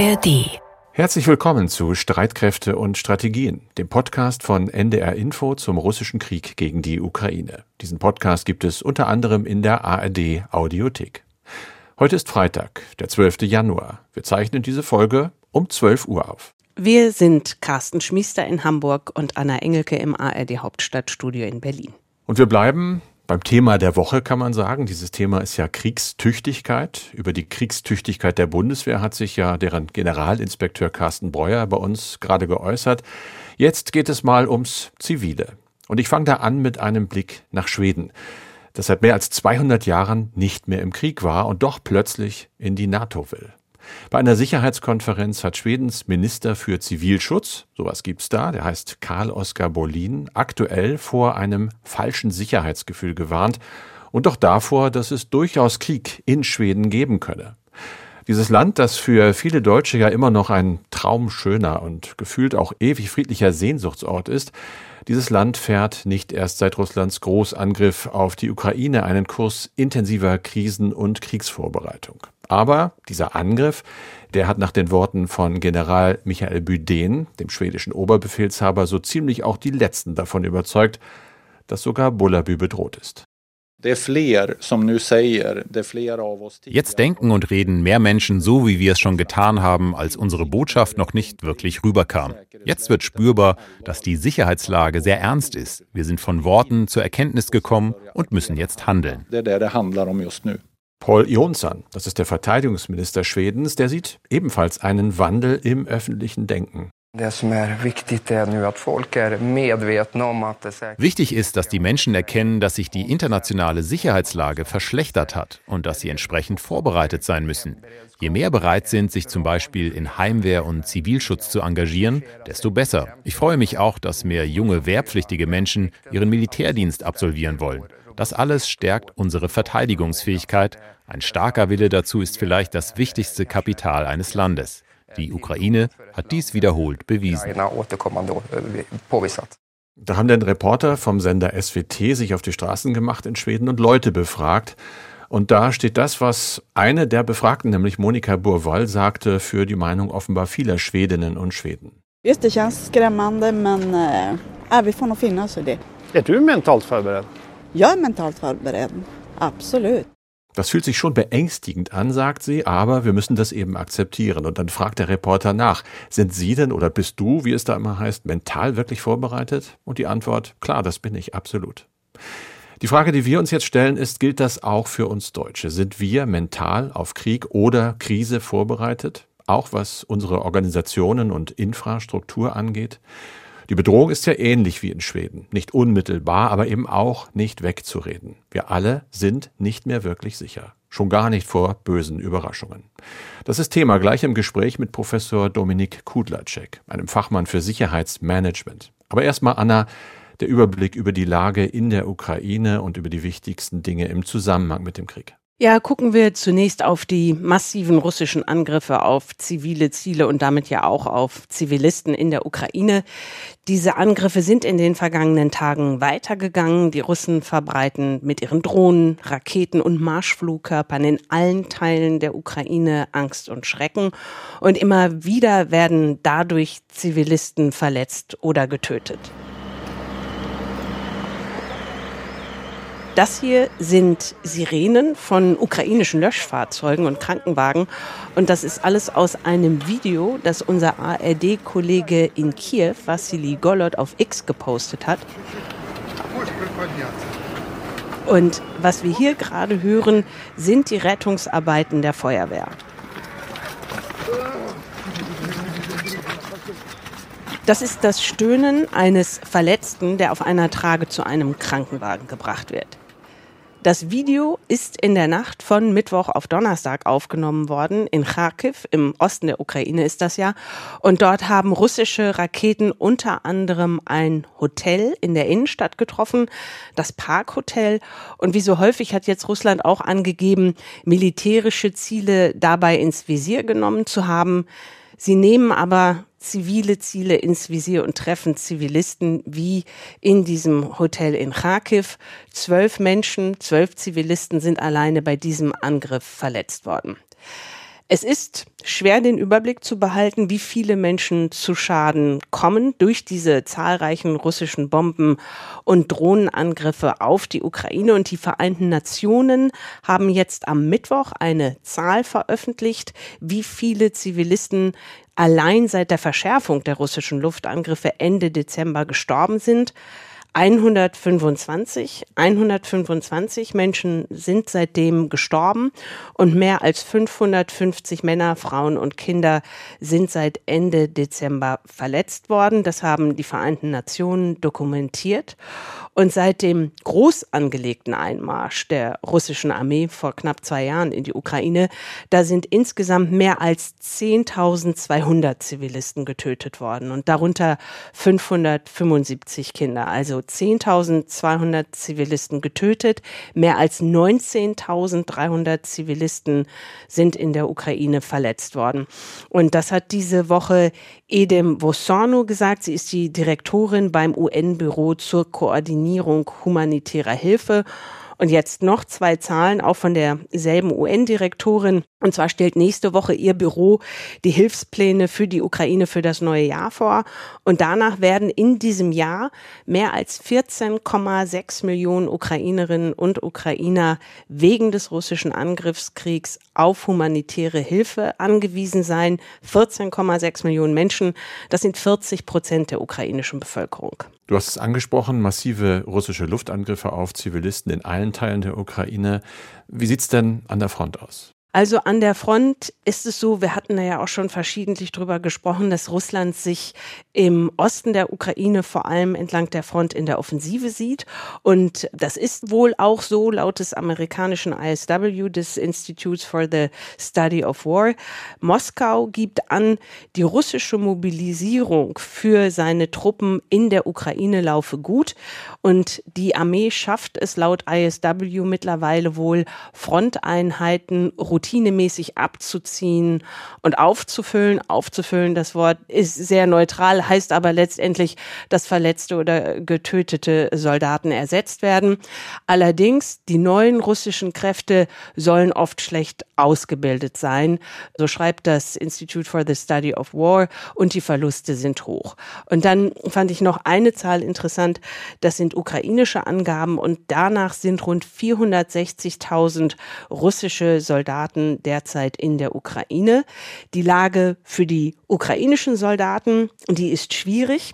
ARD. Herzlich willkommen zu Streitkräfte und Strategien, dem Podcast von NDR Info zum russischen Krieg gegen die Ukraine. Diesen Podcast gibt es unter anderem in der ARD Audiothek. Heute ist Freitag, der 12. Januar. Wir zeichnen diese Folge um 12 Uhr auf. Wir sind Carsten Schmiester in Hamburg und Anna Engelke im ARD Hauptstadtstudio in Berlin. Und wir bleiben beim Thema der Woche kann man sagen, dieses Thema ist ja Kriegstüchtigkeit. Über die Kriegstüchtigkeit der Bundeswehr hat sich ja deren Generalinspekteur Carsten Breuer bei uns gerade geäußert. Jetzt geht es mal ums Zivile. Und ich fange da an mit einem Blick nach Schweden, das seit mehr als 200 Jahren nicht mehr im Krieg war und doch plötzlich in die NATO will. Bei einer Sicherheitskonferenz hat Schwedens Minister für Zivilschutz, sowas gibt's da, der heißt Karl Oskar Bolin, aktuell vor einem falschen Sicherheitsgefühl gewarnt und doch davor, dass es durchaus Krieg in Schweden geben könne. Dieses Land, das für viele Deutsche ja immer noch ein traumschöner und gefühlt auch ewig friedlicher Sehnsuchtsort ist, dieses Land fährt nicht erst seit Russlands Großangriff auf die Ukraine einen Kurs intensiver Krisen- und Kriegsvorbereitung. Aber dieser Angriff, der hat nach den Worten von General Michael Büden, dem schwedischen Oberbefehlshaber, so ziemlich auch die Letzten davon überzeugt, dass sogar Bullabü bedroht ist. Jetzt denken und reden mehr Menschen so, wie wir es schon getan haben, als unsere Botschaft noch nicht wirklich rüberkam. Jetzt wird spürbar, dass die Sicherheitslage sehr ernst ist. Wir sind von Worten zur Erkenntnis gekommen und müssen jetzt handeln. Paul Jonsson, das ist der Verteidigungsminister Schwedens, der sieht ebenfalls einen Wandel im öffentlichen Denken. Wichtig ist, dass die Menschen erkennen, dass sich die internationale Sicherheitslage verschlechtert hat und dass sie entsprechend vorbereitet sein müssen. Je mehr bereit sind, sich zum Beispiel in Heimwehr und Zivilschutz zu engagieren, desto besser. Ich freue mich auch, dass mehr junge wehrpflichtige Menschen ihren Militärdienst absolvieren wollen. Das alles stärkt unsere Verteidigungsfähigkeit. Ein starker Wille dazu ist vielleicht das wichtigste Kapital eines Landes. Die Ukraine hat dies wiederholt bewiesen. Da haben dann Reporter vom Sender SWT sich auf die Straßen gemacht in Schweden und Leute befragt. Und da steht das, was eine der Befragten, nämlich Monika Burwall, sagte für die Meinung offenbar vieler Schwedinnen und Schweden. Just det känns skrämmande men äh, vi får nog finna oss i det. Är du mentalt förberedd? Jag är mentalt förberedd, absolut. Das fühlt sich schon beängstigend an, sagt sie, aber wir müssen das eben akzeptieren. Und dann fragt der Reporter nach, sind Sie denn oder bist du, wie es da immer heißt, mental wirklich vorbereitet? Und die Antwort, klar, das bin ich, absolut. Die Frage, die wir uns jetzt stellen, ist, gilt das auch für uns Deutsche? Sind wir mental auf Krieg oder Krise vorbereitet? Auch was unsere Organisationen und Infrastruktur angeht? Die Bedrohung ist ja ähnlich wie in Schweden. Nicht unmittelbar, aber eben auch nicht wegzureden. Wir alle sind nicht mehr wirklich sicher. Schon gar nicht vor bösen Überraschungen. Das ist Thema gleich im Gespräch mit Professor Dominik Kudlacek, einem Fachmann für Sicherheitsmanagement. Aber erstmal, Anna, der Überblick über die Lage in der Ukraine und über die wichtigsten Dinge im Zusammenhang mit dem Krieg. Ja, gucken wir zunächst auf die massiven russischen Angriffe auf zivile Ziele und damit ja auch auf Zivilisten in der Ukraine. Diese Angriffe sind in den vergangenen Tagen weitergegangen. Die Russen verbreiten mit ihren Drohnen, Raketen und Marschflugkörpern in allen Teilen der Ukraine Angst und Schrecken. Und immer wieder werden dadurch Zivilisten verletzt oder getötet. Das hier sind Sirenen von ukrainischen Löschfahrzeugen und Krankenwagen. Und das ist alles aus einem Video, das unser ARD-Kollege in Kiew, Vassili Golod, auf X gepostet hat. Und was wir hier gerade hören, sind die Rettungsarbeiten der Feuerwehr. Das ist das Stöhnen eines Verletzten, der auf einer Trage zu einem Krankenwagen gebracht wird. Das Video ist in der Nacht von Mittwoch auf Donnerstag aufgenommen worden. In Kharkiv, im Osten der Ukraine ist das ja. Und dort haben russische Raketen unter anderem ein Hotel in der Innenstadt getroffen, das Parkhotel. Und wie so häufig hat jetzt Russland auch angegeben, militärische Ziele dabei ins Visier genommen zu haben. Sie nehmen aber zivile Ziele ins Visier und treffen Zivilisten wie in diesem Hotel in Kharkiv. Zwölf Menschen, zwölf Zivilisten sind alleine bei diesem Angriff verletzt worden. Es ist schwer den Überblick zu behalten, wie viele Menschen zu Schaden kommen durch diese zahlreichen russischen Bomben und Drohnenangriffe auf die Ukraine. Und die Vereinten Nationen haben jetzt am Mittwoch eine Zahl veröffentlicht, wie viele Zivilisten allein seit der Verschärfung der russischen Luftangriffe Ende Dezember gestorben sind. 125, 125 Menschen sind seitdem gestorben und mehr als 550 Männer, Frauen und Kinder sind seit Ende Dezember verletzt worden. Das haben die Vereinten Nationen dokumentiert. Und seit dem groß angelegten Einmarsch der russischen Armee vor knapp zwei Jahren in die Ukraine, da sind insgesamt mehr als 10.200 Zivilisten getötet worden und darunter 575 Kinder. Also 10.200 Zivilisten getötet, mehr als 19.300 Zivilisten sind in der Ukraine verletzt worden. Und das hat diese Woche Edem Vosorno gesagt. Sie ist die Direktorin beim UN-Büro zur Koordinierung humanitärer Hilfe. Und jetzt noch zwei Zahlen, auch von derselben UN-Direktorin. Und zwar stellt nächste Woche ihr Büro die Hilfspläne für die Ukraine für das neue Jahr vor. Und danach werden in diesem Jahr mehr als 14,6 Millionen Ukrainerinnen und Ukrainer wegen des russischen Angriffskriegs auf humanitäre Hilfe angewiesen sein. 14,6 Millionen Menschen. Das sind 40 Prozent der ukrainischen Bevölkerung. Du hast es angesprochen, massive russische Luftangriffe auf Zivilisten in allen Teilen der Ukraine. Wie sieht es denn an der Front aus? Also an der Front ist es so, wir hatten ja auch schon verschiedentlich drüber gesprochen, dass Russland sich im Osten der Ukraine vor allem entlang der Front in der Offensive sieht. Und das ist wohl auch so laut des amerikanischen ISW, des Institutes for the Study of War. Moskau gibt an, die russische Mobilisierung für seine Truppen in der Ukraine laufe gut. Und die Armee schafft es laut ISW mittlerweile wohl, Fronteinheiten routinemäßig abzuziehen und aufzufüllen. Aufzufüllen, das Wort ist sehr neutral, heißt aber letztendlich, dass verletzte oder getötete Soldaten ersetzt werden. Allerdings, die neuen russischen Kräfte sollen oft schlecht ausgebildet sein. So schreibt das Institute for the Study of War und die Verluste sind hoch. Und dann fand ich noch eine Zahl interessant. Das sind ukrainische Angaben und danach sind rund 460.000 russische Soldaten Soldaten derzeit in der Ukraine. Die Lage für die ukrainischen Soldaten, die ist schwierig.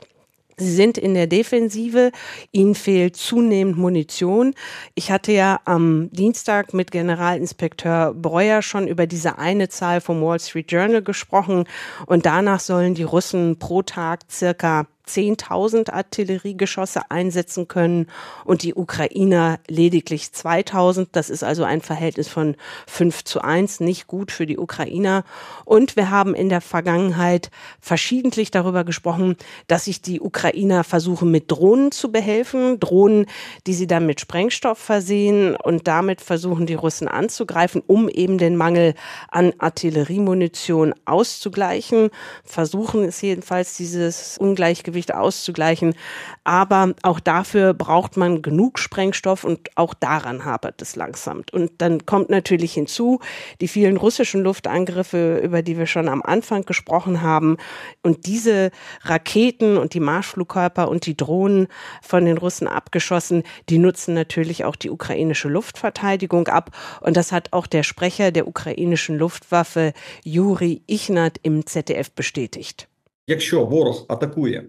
Sie sind in der Defensive, ihnen fehlt zunehmend Munition. Ich hatte ja am Dienstag mit Generalinspekteur Breuer schon über diese eine Zahl vom Wall Street Journal gesprochen und danach sollen die Russen pro Tag circa 10.000 Artilleriegeschosse einsetzen können und die Ukrainer lediglich 2.000. Das ist also ein Verhältnis von 5 zu 1, nicht gut für die Ukrainer. Und wir haben in der Vergangenheit verschiedentlich darüber gesprochen, dass sich die Ukrainer versuchen, mit Drohnen zu behelfen. Drohnen, die sie dann mit Sprengstoff versehen und damit versuchen, die Russen anzugreifen, um eben den Mangel an Artilleriemunition auszugleichen. Versuchen es jedenfalls, dieses Ungleichgewicht Gleichgewicht auszugleichen. Aber auch dafür braucht man genug Sprengstoff und auch daran hapert es langsam. Und dann kommt natürlich hinzu die vielen russischen Luftangriffe, über die wir schon am Anfang gesprochen haben. Und diese Raketen und die Marschflugkörper und die Drohnen von den Russen abgeschossen, die nutzen natürlich auch die ukrainische Luftverteidigung ab. Und das hat auch der Sprecher der ukrainischen Luftwaffe Juri Ichnat im ZDF bestätigt. Якщо ворог атакує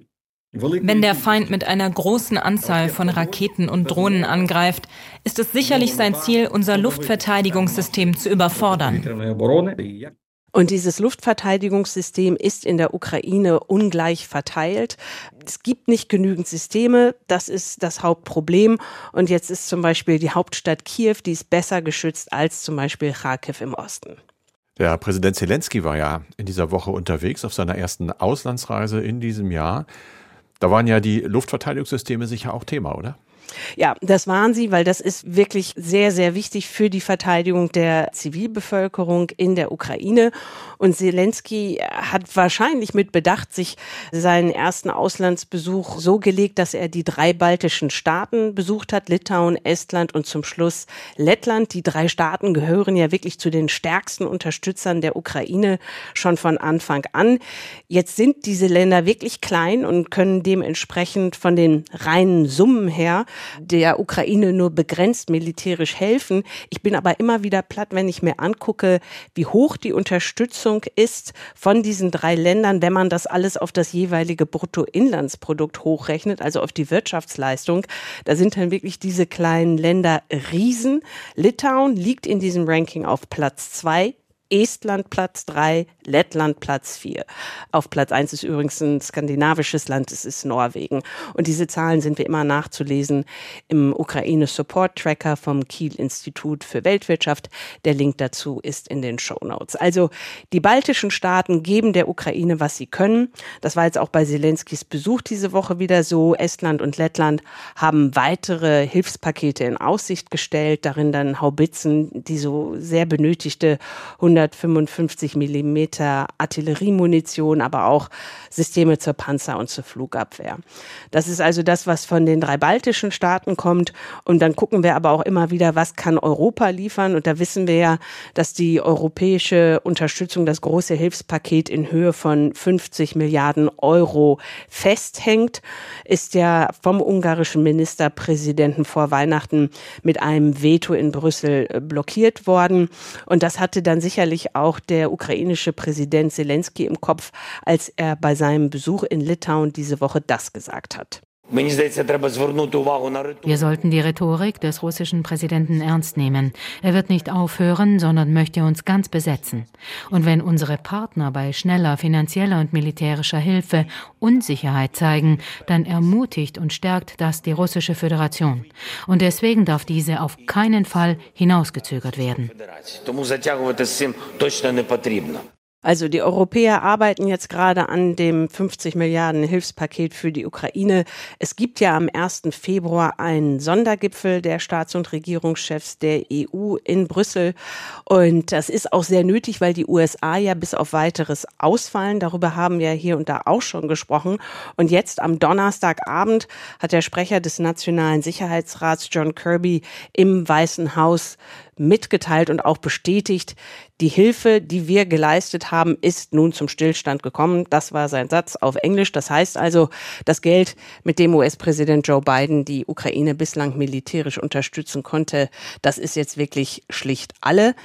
wenn der Feind mit einer großen Anzahl von Raketen und Drohnen angreift, ist es sicherlich sein Ziel, unser Luftverteidigungssystem zu überfordern. Und dieses Luftverteidigungssystem ist in der Ukraine ungleich verteilt. Es gibt nicht genügend Systeme. Das ist das Hauptproblem. Und jetzt ist zum Beispiel die Hauptstadt Kiew, die ist besser geschützt als zum Beispiel Kharkiv im Osten. Der Präsident Zelensky war ja in dieser Woche unterwegs auf seiner ersten Auslandsreise in diesem Jahr. Da waren ja die Luftverteidigungssysteme sicher auch Thema, oder? Ja, das waren sie, weil das ist wirklich sehr, sehr wichtig für die Verteidigung der Zivilbevölkerung in der Ukraine. Und Zelensky hat wahrscheinlich mit Bedacht sich seinen ersten Auslandsbesuch so gelegt, dass er die drei baltischen Staaten besucht hat, Litauen, Estland und zum Schluss Lettland. Die drei Staaten gehören ja wirklich zu den stärksten Unterstützern der Ukraine schon von Anfang an. Jetzt sind diese Länder wirklich klein und können dementsprechend von den reinen Summen her der Ukraine nur begrenzt militärisch helfen. Ich bin aber immer wieder platt, wenn ich mir angucke, wie hoch die Unterstützung ist von diesen drei Ländern, wenn man das alles auf das jeweilige Bruttoinlandsprodukt hochrechnet, also auf die Wirtschaftsleistung. Da sind dann wirklich diese kleinen Länder Riesen. Litauen liegt in diesem Ranking auf Platz zwei Estland Platz drei, Lettland Platz vier. Auf Platz eins ist übrigens ein skandinavisches Land, es ist Norwegen. Und diese Zahlen sind wie immer nachzulesen im Ukraine Support Tracker vom Kiel Institut für Weltwirtschaft. Der Link dazu ist in den Show Notes. Also die baltischen Staaten geben der Ukraine, was sie können. Das war jetzt auch bei Zelenskis Besuch diese Woche wieder so. Estland und Lettland haben weitere Hilfspakete in Aussicht gestellt, darin dann Haubitzen, die so sehr benötigte 155 Millimeter Artilleriemunition, aber auch Systeme zur Panzer- und zur Flugabwehr. Das ist also das, was von den drei baltischen Staaten kommt. Und dann gucken wir aber auch immer wieder, was kann Europa liefern? Und da wissen wir ja, dass die europäische Unterstützung, das große Hilfspaket in Höhe von 50 Milliarden Euro festhängt, ist ja vom ungarischen Ministerpräsidenten vor Weihnachten mit einem Veto in Brüssel blockiert worden. Und das hatte dann sicher sicherlich auch der ukrainische Präsident Zelensky im Kopf, als er bei seinem Besuch in Litauen diese Woche das gesagt hat. Wir sollten die Rhetorik des russischen Präsidenten ernst nehmen. Er wird nicht aufhören, sondern möchte uns ganz besetzen. Und wenn unsere Partner bei schneller finanzieller und militärischer Hilfe Unsicherheit zeigen, dann ermutigt und stärkt das die russische Föderation. Und deswegen darf diese auf keinen Fall hinausgezögert werden. Also die Europäer arbeiten jetzt gerade an dem 50 Milliarden Hilfspaket für die Ukraine. Es gibt ja am 1. Februar einen Sondergipfel der Staats- und Regierungschefs der EU in Brüssel. Und das ist auch sehr nötig, weil die USA ja bis auf weiteres ausfallen. Darüber haben wir hier und da auch schon gesprochen. Und jetzt am Donnerstagabend hat der Sprecher des Nationalen Sicherheitsrats John Kirby im Weißen Haus mitgeteilt und auch bestätigt, die Hilfe, die wir geleistet haben, ist nun zum Stillstand gekommen. Das war sein Satz auf Englisch. Das heißt also, das Geld, mit dem US-Präsident Joe Biden die Ukraine bislang militärisch unterstützen konnte, das ist jetzt wirklich schlicht alle.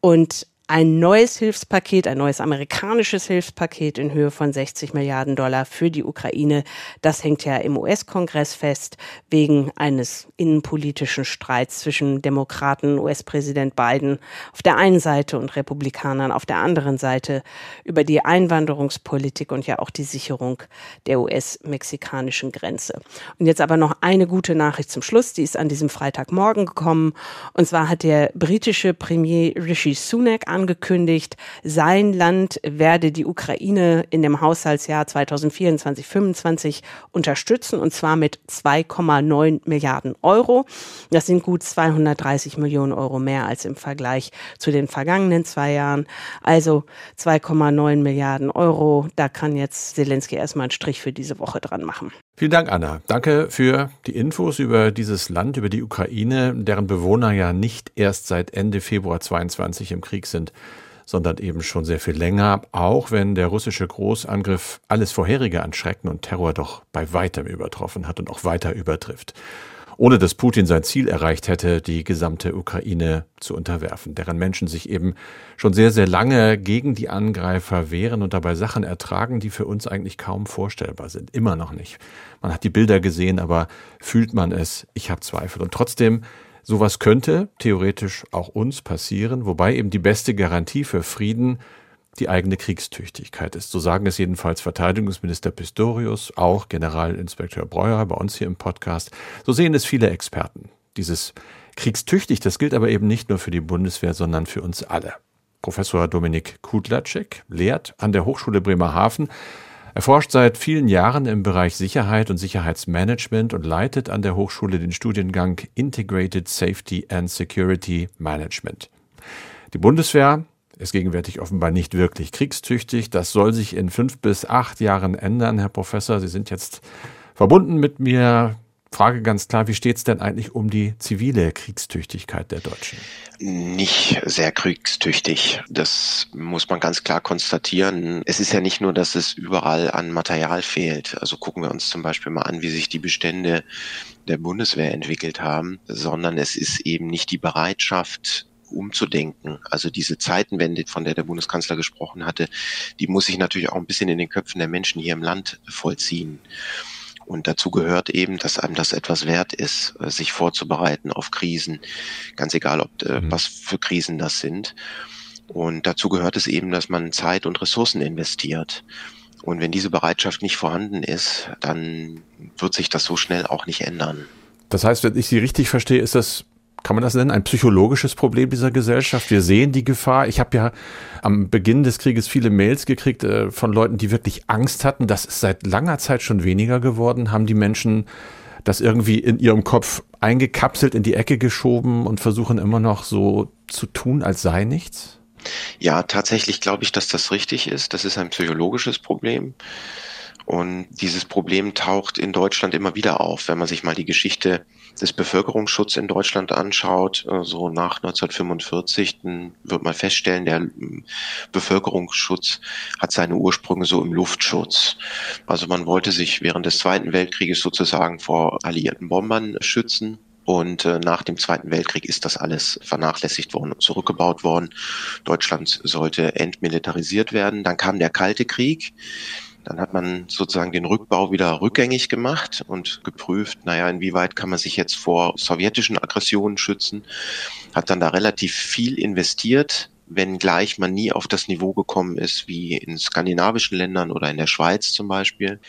Und ein neues Hilfspaket, ein neues amerikanisches Hilfspaket in Höhe von 60 Milliarden Dollar für die Ukraine. Das hängt ja im US-Kongress fest wegen eines innenpolitischen Streits zwischen Demokraten, US-Präsident Biden auf der einen Seite und Republikanern auf der anderen Seite über die Einwanderungspolitik und ja auch die Sicherung der US-mexikanischen Grenze. Und jetzt aber noch eine gute Nachricht zum Schluss, die ist an diesem Freitagmorgen gekommen. Und zwar hat der britische Premier Rishi Sunak angekündigt, sein Land werde die Ukraine in dem Haushaltsjahr 2024-25 unterstützen und zwar mit 2,9 Milliarden Euro. Das sind gut 230 Millionen Euro mehr als im Vergleich zu den vergangenen zwei Jahren. Also 2,9 Milliarden Euro. Da kann jetzt Zelensky erstmal einen Strich für diese Woche dran machen. Vielen Dank, Anna. Danke für die Infos über dieses Land, über die Ukraine, deren Bewohner ja nicht erst seit Ende Februar 22 im Krieg sind, sondern eben schon sehr viel länger, auch wenn der russische Großangriff alles vorherige an Schrecken und Terror doch bei weitem übertroffen hat und auch weiter übertrifft ohne dass Putin sein Ziel erreicht hätte, die gesamte Ukraine zu unterwerfen, deren Menschen sich eben schon sehr, sehr lange gegen die Angreifer wehren und dabei Sachen ertragen, die für uns eigentlich kaum vorstellbar sind. Immer noch nicht. Man hat die Bilder gesehen, aber fühlt man es? Ich habe Zweifel. Und trotzdem, sowas könnte theoretisch auch uns passieren, wobei eben die beste Garantie für Frieden die eigene Kriegstüchtigkeit ist. So sagen es jedenfalls Verteidigungsminister Pistorius, auch Generalinspekteur Breuer bei uns hier im Podcast. So sehen es viele Experten. Dieses kriegstüchtig, das gilt aber eben nicht nur für die Bundeswehr, sondern für uns alle. Professor Dominik Kudlacek lehrt an der Hochschule Bremerhaven. Er forscht seit vielen Jahren im Bereich Sicherheit und Sicherheitsmanagement und leitet an der Hochschule den Studiengang Integrated Safety and Security Management. Die Bundeswehr ist gegenwärtig offenbar nicht wirklich kriegstüchtig. Das soll sich in fünf bis acht Jahren ändern, Herr Professor. Sie sind jetzt verbunden mit mir. Frage ganz klar, wie steht es denn eigentlich um die zivile Kriegstüchtigkeit der Deutschen? Nicht sehr kriegstüchtig. Das muss man ganz klar konstatieren. Es ist ja nicht nur, dass es überall an Material fehlt. Also gucken wir uns zum Beispiel mal an, wie sich die Bestände der Bundeswehr entwickelt haben, sondern es ist eben nicht die Bereitschaft, umzudenken. Also diese Zeitenwende, von der der Bundeskanzler gesprochen hatte, die muss sich natürlich auch ein bisschen in den Köpfen der Menschen hier im Land vollziehen. Und dazu gehört eben, dass einem das etwas wert ist, äh, sich vorzubereiten auf Krisen, ganz egal, ob äh, mhm. was für Krisen das sind. Und dazu gehört es eben, dass man Zeit und Ressourcen investiert. Und wenn diese Bereitschaft nicht vorhanden ist, dann wird sich das so schnell auch nicht ändern. Das heißt, wenn ich Sie richtig verstehe, ist das kann man das nennen, ein psychologisches Problem dieser Gesellschaft? Wir sehen die Gefahr. Ich habe ja am Beginn des Krieges viele Mails gekriegt äh, von Leuten, die wirklich Angst hatten. Das ist seit langer Zeit schon weniger geworden. Haben die Menschen das irgendwie in ihrem Kopf eingekapselt, in die Ecke geschoben und versuchen immer noch so zu tun, als sei nichts? Ja, tatsächlich glaube ich, dass das richtig ist. Das ist ein psychologisches Problem. Und dieses Problem taucht in Deutschland immer wieder auf, wenn man sich mal die Geschichte des Bevölkerungsschutzes in Deutschland anschaut, äh, so nach 1945, dann wird man feststellen, der ähm, Bevölkerungsschutz hat seine Ursprünge so im Luftschutz. Also man wollte sich während des Zweiten Weltkrieges sozusagen vor alliierten Bombern schützen. Und äh, nach dem Zweiten Weltkrieg ist das alles vernachlässigt worden und zurückgebaut worden. Deutschland sollte entmilitarisiert werden. Dann kam der Kalte Krieg. Dann hat man sozusagen den Rückbau wieder rückgängig gemacht und geprüft, naja, inwieweit kann man sich jetzt vor sowjetischen Aggressionen schützen. Hat dann da relativ viel investiert, wenngleich man nie auf das Niveau gekommen ist wie in skandinavischen Ländern oder in der Schweiz zum Beispiel.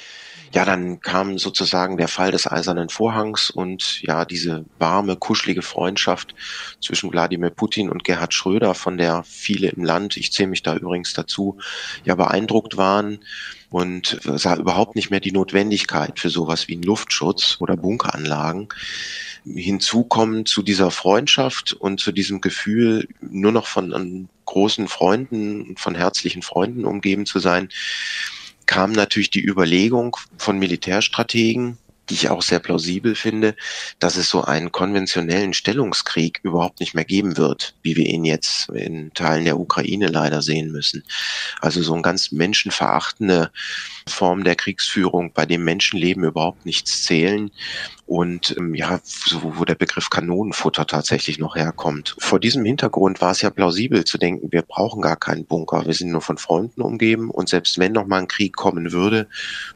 Ja, dann kam sozusagen der Fall des Eisernen Vorhangs und ja, diese warme, kuschelige Freundschaft zwischen Wladimir Putin und Gerhard Schröder, von der viele im Land, ich zähle mich da übrigens dazu, ja beeindruckt waren und sah überhaupt nicht mehr die Notwendigkeit für sowas wie einen Luftschutz oder Bunkeranlagen. Hinzu kommen zu dieser Freundschaft und zu diesem Gefühl, nur noch von großen Freunden und von herzlichen Freunden umgeben zu sein, kam natürlich die Überlegung von Militärstrategen, die ich auch sehr plausibel finde, dass es so einen konventionellen Stellungskrieg überhaupt nicht mehr geben wird, wie wir ihn jetzt in Teilen der Ukraine leider sehen müssen. Also so eine ganz menschenverachtende Form der Kriegsführung, bei dem Menschenleben überhaupt nichts zählen und ähm, ja, so, wo der Begriff Kanonenfutter tatsächlich noch herkommt. Vor diesem Hintergrund war es ja plausibel zu denken, wir brauchen gar keinen Bunker, wir sind nur von Freunden umgeben und selbst wenn noch mal ein Krieg kommen würde,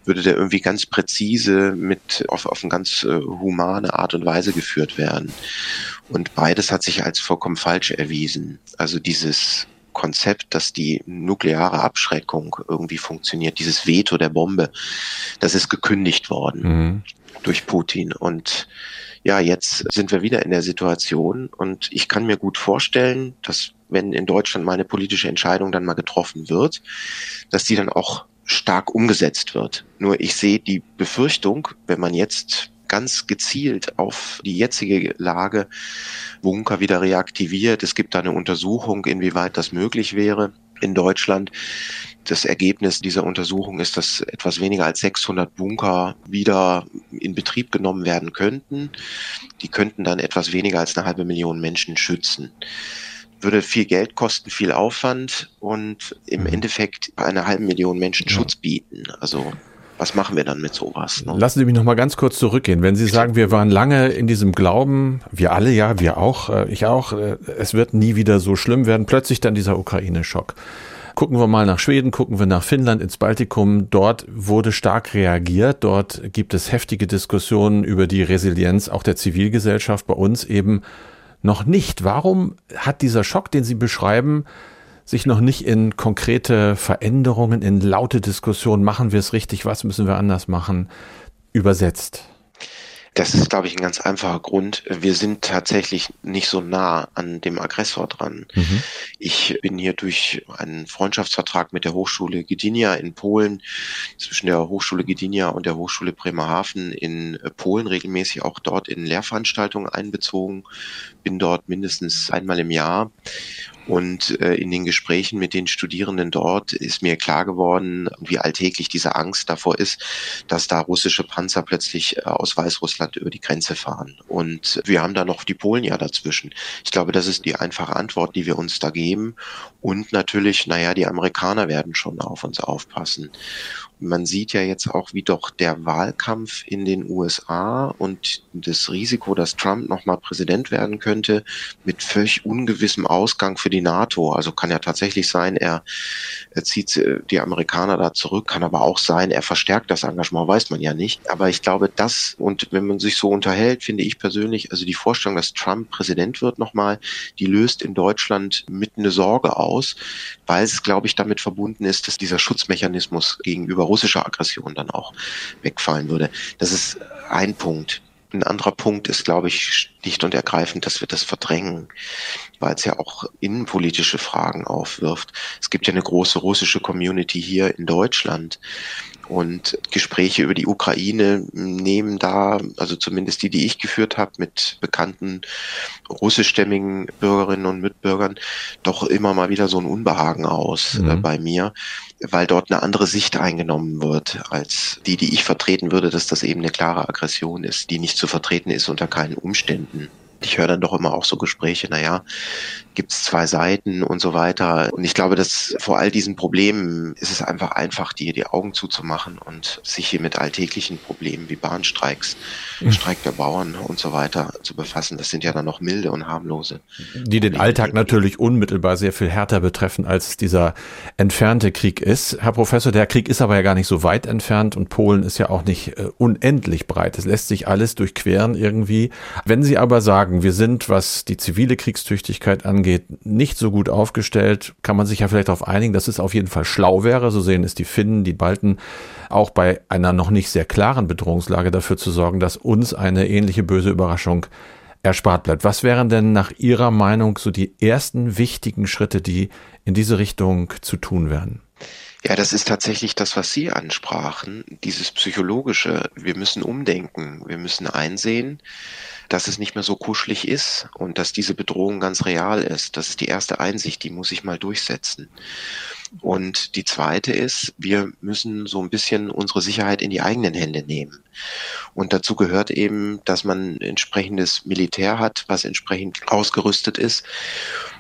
würde der irgendwie ganz präzise mit auf, auf eine ganz äh, humane Art und Weise geführt werden. Und beides hat sich als vollkommen falsch erwiesen. Also dieses Konzept, dass die nukleare Abschreckung irgendwie funktioniert, dieses Veto der Bombe, das ist gekündigt worden. Mhm durch Putin. Und ja, jetzt sind wir wieder in der Situation und ich kann mir gut vorstellen, dass wenn in Deutschland mal eine politische Entscheidung dann mal getroffen wird, dass die dann auch stark umgesetzt wird. Nur ich sehe die Befürchtung, wenn man jetzt ganz gezielt auf die jetzige Lage Bunker wieder reaktiviert. Es gibt da eine Untersuchung, inwieweit das möglich wäre in Deutschland. Das Ergebnis dieser Untersuchung ist, dass etwas weniger als 600 Bunker wieder in Betrieb genommen werden könnten. Die könnten dann etwas weniger als eine halbe Million Menschen schützen würde viel Geld kosten, viel Aufwand und im mhm. Endeffekt eine halbe Million Menschen Schutz bieten. Also was machen wir dann mit sowas? Ne? Lassen Sie mich noch mal ganz kurz zurückgehen. Wenn Sie sagen, wir waren lange in diesem Glauben, wir alle ja, wir auch, äh, ich auch, äh, es wird nie wieder so schlimm werden, plötzlich dann dieser Ukraine-Schock. Gucken wir mal nach Schweden, gucken wir nach Finnland, ins Baltikum. Dort wurde stark reagiert. Dort gibt es heftige Diskussionen über die Resilienz auch der Zivilgesellschaft. Bei uns eben noch nicht. Warum hat dieser Schock, den Sie beschreiben, sich noch nicht in konkrete Veränderungen, in laute Diskussionen, machen wir es richtig, was müssen wir anders machen, übersetzt? Das ist, glaube ich, ein ganz einfacher Grund. Wir sind tatsächlich nicht so nah an dem Aggressor dran. Mhm. Ich bin hier durch einen Freundschaftsvertrag mit der Hochschule Gdynia in Polen, zwischen der Hochschule Gdynia und der Hochschule Bremerhaven in Polen regelmäßig auch dort in Lehrveranstaltungen einbezogen, bin dort mindestens einmal im Jahr und äh, in den Gesprächen mit den Studierenden dort ist mir klar geworden, wie alltäglich diese Angst davor ist, dass da russische Panzer plötzlich äh, aus Weißrussland über die Grenze fahren. Und wir haben da noch die Polen ja dazwischen. Ich glaube, das ist die einfache Antwort, die wir uns da geben. Und natürlich, naja, die Amerikaner werden schon auf uns aufpassen. Man sieht ja jetzt auch, wie doch der Wahlkampf in den USA und das Risiko, dass Trump nochmal Präsident werden könnte, mit völlig ungewissem Ausgang für die NATO. Also kann ja tatsächlich sein, er, er zieht äh, die Amerikaner da zurück, kann aber auch sein, er verstärkt das Engagement, weiß man ja nicht. Aber ich glaube, das, und wenn man sich so unterhält, finde ich persönlich, also die Vorstellung, dass Trump Präsident wird nochmal, die löst in Deutschland mit eine Sorge aus, weil es, glaube ich, damit verbunden ist, dass dieser Schutzmechanismus gegenüber russischer Aggression dann auch wegfallen würde. Das ist ein Punkt. Ein anderer Punkt ist, glaube ich, schlicht und ergreifend, dass wir das verdrängen, weil es ja auch innenpolitische Fragen aufwirft. Es gibt ja eine große russische Community hier in Deutschland. Und Gespräche über die Ukraine nehmen da, also zumindest die, die ich geführt habe, mit bekannten russischstämmigen Bürgerinnen und Mitbürgern, doch immer mal wieder so ein Unbehagen aus äh, mhm. äh, bei mir, weil dort eine andere Sicht eingenommen wird als die, die ich vertreten würde, dass das eben eine klare Aggression ist, die nicht zu vertreten ist unter keinen Umständen ich höre dann doch immer auch so Gespräche, naja, gibt es zwei Seiten und so weiter. Und ich glaube, dass vor all diesen Problemen ist es einfach einfach, die, die Augen zuzumachen und sich hier mit alltäglichen Problemen wie Bahnstreiks, mhm. Streik der Bauern und so weiter zu befassen. Das sind ja dann noch milde und harmlose. Die den Alltag natürlich unmittelbar sehr viel härter betreffen, als dieser entfernte Krieg ist. Herr Professor, der Krieg ist aber ja gar nicht so weit entfernt und Polen ist ja auch nicht äh, unendlich breit. Es lässt sich alles durchqueren irgendwie. Wenn Sie aber sagen, wir sind, was die zivile Kriegstüchtigkeit angeht, angeht, nicht so gut aufgestellt, kann man sich ja vielleicht darauf einigen, dass es auf jeden Fall schlau wäre, so sehen es die Finnen, die Balten, auch bei einer noch nicht sehr klaren Bedrohungslage dafür zu sorgen, dass uns eine ähnliche böse Überraschung erspart bleibt. Was wären denn nach Ihrer Meinung so die ersten wichtigen Schritte, die in diese Richtung zu tun wären? Ja, das ist tatsächlich das, was Sie ansprachen, dieses psychologische. Wir müssen umdenken. Wir müssen einsehen, dass es nicht mehr so kuschelig ist und dass diese Bedrohung ganz real ist. Das ist die erste Einsicht, die muss ich mal durchsetzen. Und die zweite ist, wir müssen so ein bisschen unsere Sicherheit in die eigenen Hände nehmen. Und dazu gehört eben, dass man entsprechendes Militär hat, was entsprechend ausgerüstet ist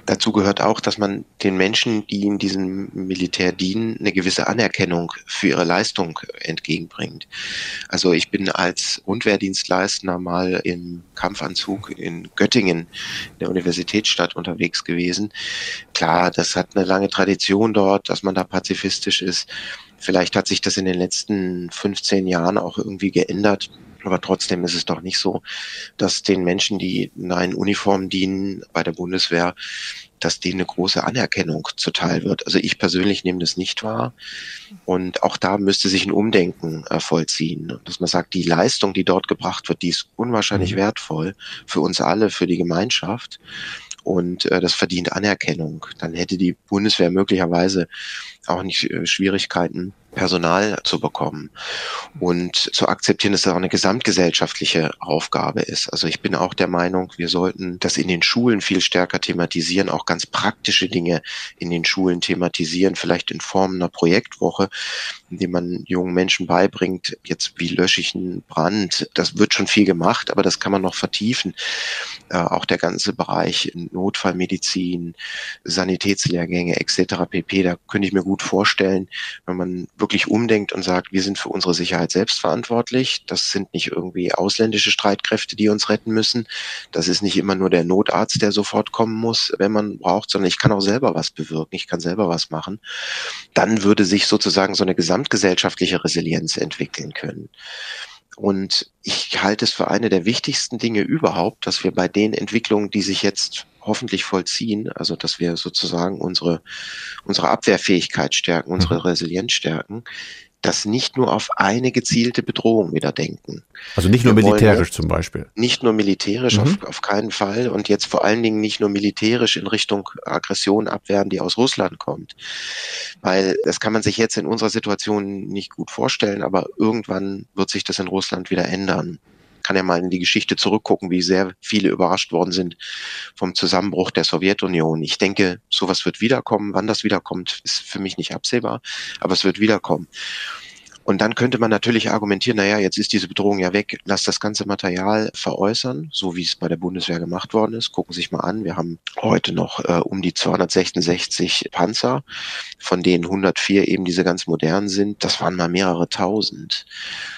Dazu gehört auch, dass man den Menschen, die in diesem Militär dienen, eine gewisse Anerkennung für ihre Leistung entgegenbringt. Also ich bin als Rundwehrdienstleister mal im Kampfanzug in Göttingen, der Universitätsstadt, unterwegs gewesen. Klar, das hat eine lange Tradition dort, dass man da pazifistisch ist. Vielleicht hat sich das in den letzten 15 Jahren auch irgendwie geändert. Aber trotzdem ist es doch nicht so, dass den Menschen, die in einen Uniform dienen bei der Bundeswehr, dass denen eine große Anerkennung zuteil wird. Also ich persönlich nehme das nicht wahr. Und auch da müsste sich ein Umdenken äh, vollziehen. Dass man sagt, die Leistung, die dort gebracht wird, die ist unwahrscheinlich mhm. wertvoll für uns alle, für die Gemeinschaft. Und äh, das verdient Anerkennung. Dann hätte die Bundeswehr möglicherweise auch nicht äh, Schwierigkeiten, Personal zu bekommen und zu akzeptieren, dass das auch eine gesamtgesellschaftliche Aufgabe ist. Also ich bin auch der Meinung, wir sollten das in den Schulen viel stärker thematisieren, auch ganz praktische Dinge in den Schulen thematisieren, vielleicht in Form einer Projektwoche, indem man jungen Menschen beibringt, jetzt wie lösche ich einen Brand. Das wird schon viel gemacht, aber das kann man noch vertiefen. Äh, auch der ganze Bereich Notfallmedizin, Sanitätslehrgänge etc. pp. Da könnte ich mir gut vorstellen, wenn man wirklich umdenkt und sagt, wir sind für unsere Sicherheit selbst verantwortlich. Das sind nicht irgendwie ausländische Streitkräfte, die uns retten müssen. Das ist nicht immer nur der Notarzt, der sofort kommen muss, wenn man braucht, sondern ich kann auch selber was bewirken. Ich kann selber was machen. Dann würde sich sozusagen so eine gesamtgesellschaftliche Resilienz entwickeln können. Und ich halte es für eine der wichtigsten Dinge überhaupt, dass wir bei den Entwicklungen, die sich jetzt hoffentlich vollziehen, also dass wir sozusagen unsere, unsere Abwehrfähigkeit stärken, unsere mhm. Resilienz stärken, dass nicht nur auf eine gezielte Bedrohung wieder denken. Also nicht nur wir militärisch zum Beispiel. Nicht nur militärisch, mhm. auf, auf keinen Fall. Und jetzt vor allen Dingen nicht nur militärisch in Richtung Aggression abwehren, die aus Russland kommt. Weil das kann man sich jetzt in unserer Situation nicht gut vorstellen, aber irgendwann wird sich das in Russland wieder ändern kann ja mal in die Geschichte zurückgucken, wie sehr viele überrascht worden sind vom Zusammenbruch der Sowjetunion. Ich denke, sowas wird wiederkommen. Wann das wiederkommt, ist für mich nicht absehbar, aber es wird wiederkommen. Und dann könnte man natürlich argumentieren, naja, jetzt ist diese Bedrohung ja weg, lass das ganze Material veräußern, so wie es bei der Bundeswehr gemacht worden ist. Gucken Sie sich mal an, wir haben heute noch äh, um die 266 Panzer, von denen 104 eben diese ganz modernen sind. Das waren mal mehrere tausend.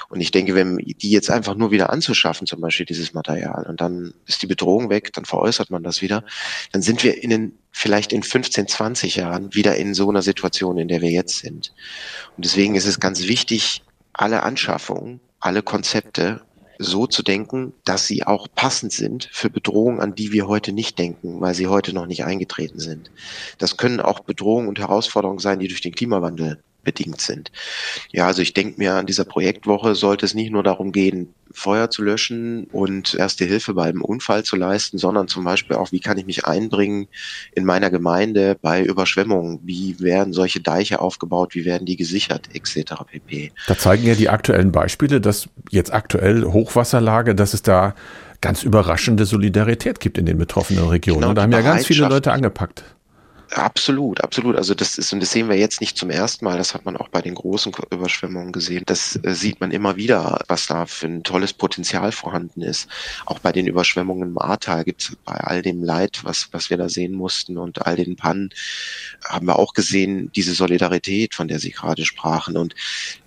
Und ich denke, wenn die jetzt einfach nur wieder anzuschaffen, zum Beispiel dieses Material, und dann ist die Bedrohung weg, dann veräußert man das wieder, dann sind wir in den, vielleicht in 15, 20 Jahren wieder in so einer Situation, in der wir jetzt sind. Und deswegen ist es ganz wichtig, alle Anschaffungen, alle Konzepte so zu denken, dass sie auch passend sind für Bedrohungen, an die wir heute nicht denken, weil sie heute noch nicht eingetreten sind. Das können auch Bedrohungen und Herausforderungen sein, die durch den Klimawandel bedingt sind. Ja, also ich denke mir, an dieser Projektwoche sollte es nicht nur darum gehen, Feuer zu löschen und erste Hilfe beim Unfall zu leisten, sondern zum Beispiel auch, wie kann ich mich einbringen in meiner Gemeinde bei Überschwemmungen? Wie werden solche Deiche aufgebaut? Wie werden die gesichert? Etc. pp. Da zeigen ja die aktuellen Beispiele, dass jetzt aktuell Hochwasserlage, dass es da ganz überraschende Solidarität gibt in den betroffenen Regionen. Genau, da haben ja ganz viele Leute angepackt. Absolut, absolut. Also das ist, und das sehen wir jetzt nicht zum ersten Mal, das hat man auch bei den großen Überschwemmungen gesehen. Das äh, sieht man immer wieder, was da für ein tolles Potenzial vorhanden ist. Auch bei den Überschwemmungen im Ahrtal gibt es bei all dem Leid, was, was wir da sehen mussten und all den Pannen, haben wir auch gesehen, diese Solidarität, von der Sie gerade sprachen. Und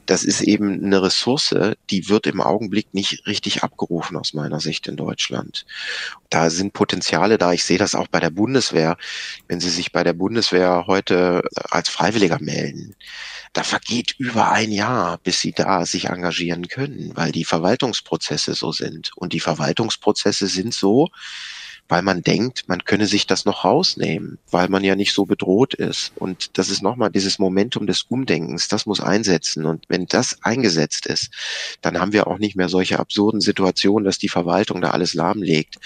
das ist eben eine Ressource, die wird im Augenblick nicht richtig abgerufen aus meiner Sicht in Deutschland. Da sind Potenziale da. Ich sehe das auch bei der Bundeswehr. Wenn Sie sich bei der Bundeswehr heute als Freiwilliger melden, da vergeht über ein Jahr, bis Sie da sich engagieren können, weil die Verwaltungsprozesse so sind. Und die Verwaltungsprozesse sind so, weil man denkt, man könne sich das noch rausnehmen, weil man ja nicht so bedroht ist. Und das ist nochmal dieses Momentum des Umdenkens, das muss einsetzen. Und wenn das eingesetzt ist, dann haben wir auch nicht mehr solche absurden Situationen, dass die Verwaltung da alles lahmlegt.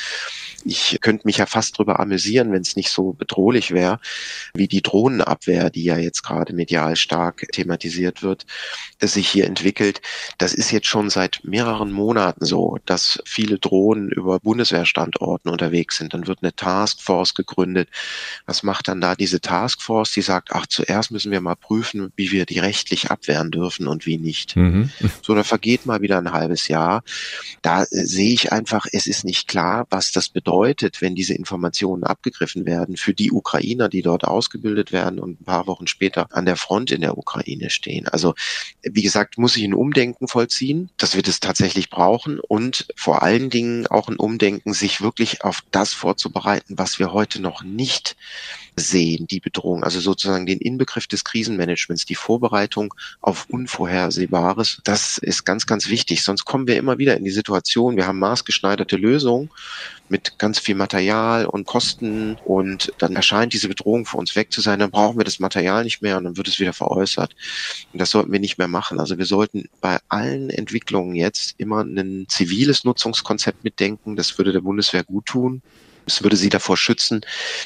Ich könnte mich ja fast drüber amüsieren, wenn es nicht so bedrohlich wäre, wie die Drohnenabwehr, die ja jetzt gerade medial stark thematisiert wird, dass sich hier entwickelt. Das ist jetzt schon seit mehreren Monaten so, dass viele Drohnen über Bundeswehrstandorten unterwegs sind. Dann wird eine Taskforce gegründet. Was macht dann da diese Taskforce? Die sagt, ach, zuerst müssen wir mal prüfen, wie wir die rechtlich abwehren dürfen und wie nicht. Mhm. So, da vergeht mal wieder ein halbes Jahr. Da äh, sehe ich einfach, es ist nicht klar, was das bedeutet bedeutet, wenn diese Informationen abgegriffen werden für die Ukrainer, die dort ausgebildet werden und ein paar Wochen später an der Front in der Ukraine stehen. Also wie gesagt, muss ich ein Umdenken vollziehen, dass wir das tatsächlich brauchen und vor allen Dingen auch ein Umdenken, sich wirklich auf das vorzubereiten, was wir heute noch nicht sehen, die Bedrohung, also sozusagen den Inbegriff des Krisenmanagements, die Vorbereitung auf Unvorhersehbares, das ist ganz, ganz wichtig. Sonst kommen wir immer wieder in die Situation, wir haben maßgeschneiderte Lösungen mit ganz viel Material und Kosten und dann erscheint diese Bedrohung für uns weg zu sein, dann brauchen wir das Material nicht mehr und dann wird es wieder veräußert. Und das sollten wir nicht mehr machen. Also wir sollten bei allen Entwicklungen jetzt immer ein ziviles Nutzungskonzept mitdenken. Das würde der Bundeswehr gut tun. Es würde sie davor schützen,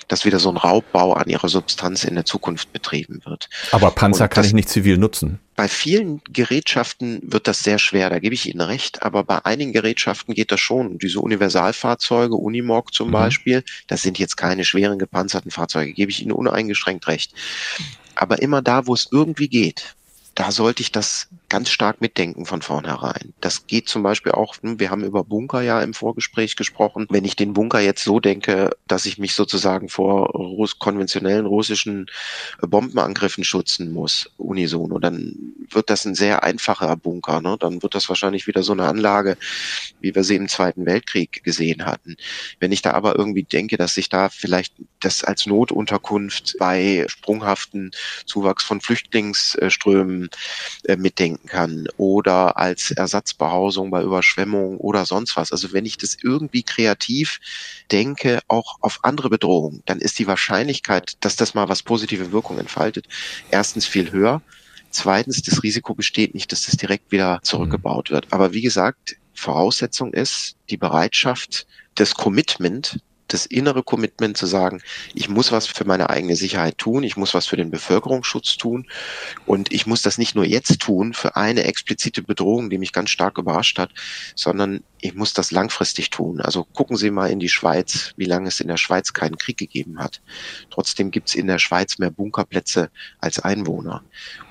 dass wieder so ein Raubbau an ihrer Substanz in der Zukunft betrieben wird. Aber Panzer kann ich nicht zivil nutzen. Bei vielen Gerätschaften wird das sehr schwer, da gebe ich Ihnen recht, aber bei einigen Gerätschaften geht das schon. Diese Universalfahrzeuge, Unimog zum mhm. Beispiel, das sind jetzt keine schweren gepanzerten Fahrzeuge, gebe ich Ihnen uneingeschränkt recht. Aber immer da, wo es irgendwie geht, da sollte ich das ganz stark mitdenken von vornherein. Das geht zum Beispiel auch, hm, wir haben über Bunker ja im Vorgespräch gesprochen. Wenn ich den Bunker jetzt so denke, dass ich mich sozusagen vor Russ konventionellen russischen Bombenangriffen schützen muss, unisono, dann wird das ein sehr einfacher Bunker. Ne? Dann wird das wahrscheinlich wieder so eine Anlage, wie wir sie im Zweiten Weltkrieg gesehen hatten. Wenn ich da aber irgendwie denke, dass ich da vielleicht das als Notunterkunft bei sprunghaften Zuwachs von Flüchtlingsströmen äh, mitdenken kann oder als Ersatzbehausung bei Überschwemmungen oder sonst was. Also wenn ich das irgendwie kreativ denke, auch auf andere Bedrohungen, dann ist die Wahrscheinlichkeit, dass das mal was positive Wirkung entfaltet, erstens viel höher Zweitens, das Risiko besteht nicht, dass das direkt wieder zurückgebaut wird. Aber wie gesagt, Voraussetzung ist die Bereitschaft, das Commitment das innere Commitment zu sagen, ich muss was für meine eigene Sicherheit tun, ich muss was für den Bevölkerungsschutz tun. Und ich muss das nicht nur jetzt tun für eine explizite Bedrohung, die mich ganz stark überrascht hat, sondern ich muss das langfristig tun. Also gucken Sie mal in die Schweiz, wie lange es in der Schweiz keinen Krieg gegeben hat. Trotzdem gibt es in der Schweiz mehr Bunkerplätze als Einwohner.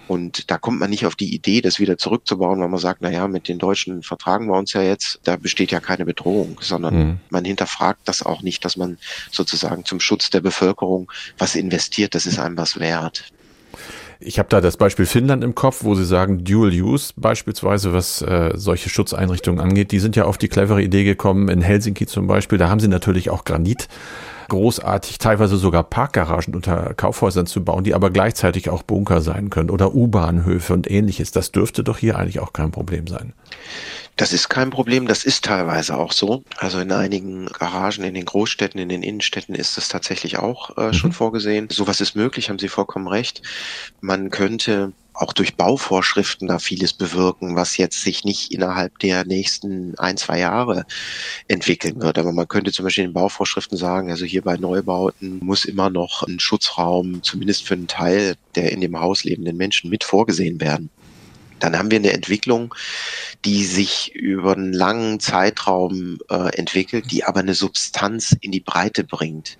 Und da kommt man nicht auf die Idee, das wieder zurückzubauen, weil man sagt, na ja, mit den Deutschen vertragen wir uns ja jetzt, da besteht ja keine Bedrohung, sondern mhm. man hinterfragt das auch nicht, dass man sozusagen zum Schutz der Bevölkerung was investiert, das ist einem was wert. Ich habe da das Beispiel Finnland im Kopf, wo Sie sagen, Dual Use beispielsweise, was äh, solche Schutzeinrichtungen angeht. Die sind ja auf die clevere Idee gekommen, in Helsinki zum Beispiel. Da haben sie natürlich auch Granit großartig teilweise sogar Parkgaragen unter Kaufhäusern zu bauen, die aber gleichzeitig auch Bunker sein können oder U-Bahnhöfe und ähnliches. Das dürfte doch hier eigentlich auch kein Problem sein. Das ist kein Problem, das ist teilweise auch so. Also in einigen Garagen in den Großstädten, in den Innenstädten ist das tatsächlich auch äh, schon mhm. vorgesehen. Sowas ist möglich, haben Sie vollkommen recht. Man könnte auch durch Bauvorschriften da vieles bewirken, was jetzt sich nicht innerhalb der nächsten ein, zwei Jahre entwickeln wird. Aber man könnte zum Beispiel in Bauvorschriften sagen, also hier bei Neubauten muss immer noch ein Schutzraum, zumindest für einen Teil der in dem Haus lebenden Menschen mit vorgesehen werden dann haben wir eine Entwicklung, die sich über einen langen Zeitraum äh, entwickelt, die aber eine Substanz in die Breite bringt.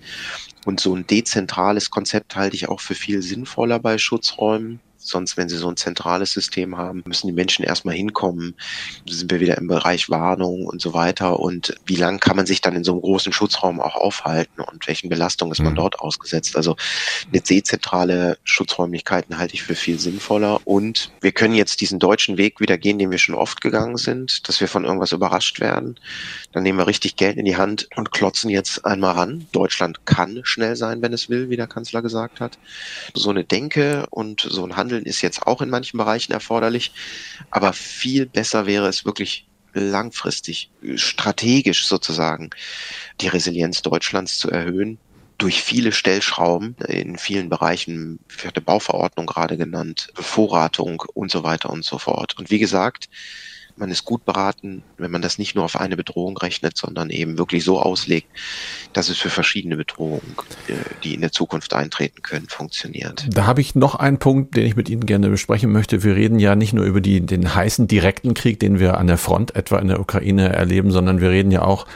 Und so ein dezentrales Konzept halte ich auch für viel sinnvoller bei Schutzräumen. Sonst, wenn sie so ein zentrales System haben, müssen die Menschen erstmal hinkommen. Sind wir wieder im Bereich Warnung und so weiter. Und wie lang kann man sich dann in so einem großen Schutzraum auch aufhalten und welchen Belastungen ist man mhm. dort ausgesetzt? Also eine dezentrale Schutzräumlichkeiten halte ich für viel sinnvoller. Und wir können jetzt diesen deutschen Weg wieder gehen, den wir schon oft gegangen sind, dass wir von irgendwas überrascht werden. Dann nehmen wir richtig Geld in die Hand und klotzen jetzt einmal ran. Deutschland kann schnell sein, wenn es will, wie der Kanzler gesagt hat. So eine Denke und so ein Handel Handeln ist jetzt auch in manchen Bereichen erforderlich, aber viel besser wäre es wirklich langfristig, strategisch sozusagen, die Resilienz Deutschlands zu erhöhen durch viele Stellschrauben in vielen Bereichen, ich hatte Bauverordnung gerade genannt, Bevorratung und so weiter und so fort. Und wie gesagt, man ist gut beraten, wenn man das nicht nur auf eine Bedrohung rechnet, sondern eben wirklich so auslegt, dass es für verschiedene Bedrohungen, äh, die in der Zukunft eintreten können, funktioniert. Da habe ich noch einen Punkt, den ich mit Ihnen gerne besprechen möchte. Wir reden ja nicht nur über die, den heißen direkten Krieg, den wir an der Front etwa in der Ukraine erleben, sondern wir reden ja auch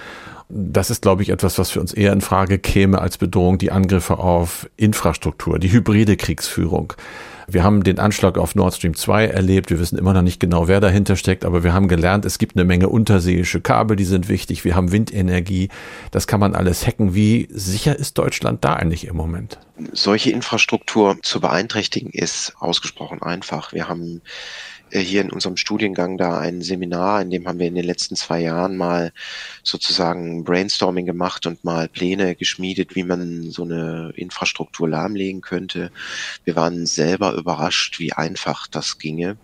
das ist, glaube ich, etwas, was für uns eher in Frage käme als Bedrohung, die Angriffe auf Infrastruktur, die hybride Kriegsführung. Wir haben den Anschlag auf Nord Stream 2 erlebt. Wir wissen immer noch nicht genau, wer dahinter steckt, aber wir haben gelernt, es gibt eine Menge unterseeische Kabel, die sind wichtig. Wir haben Windenergie. Das kann man alles hacken. Wie sicher ist Deutschland da eigentlich im Moment? Solche Infrastruktur zu beeinträchtigen ist ausgesprochen einfach. Wir haben äh, hier in unserem Studiengang da ein Seminar, in dem haben wir in den letzten zwei Jahren mal sozusagen Brainstorming gemacht und mal Pläne geschmiedet, wie man so eine Infrastruktur lahmlegen könnte. Wir waren selber überrascht, wie einfach das ginge.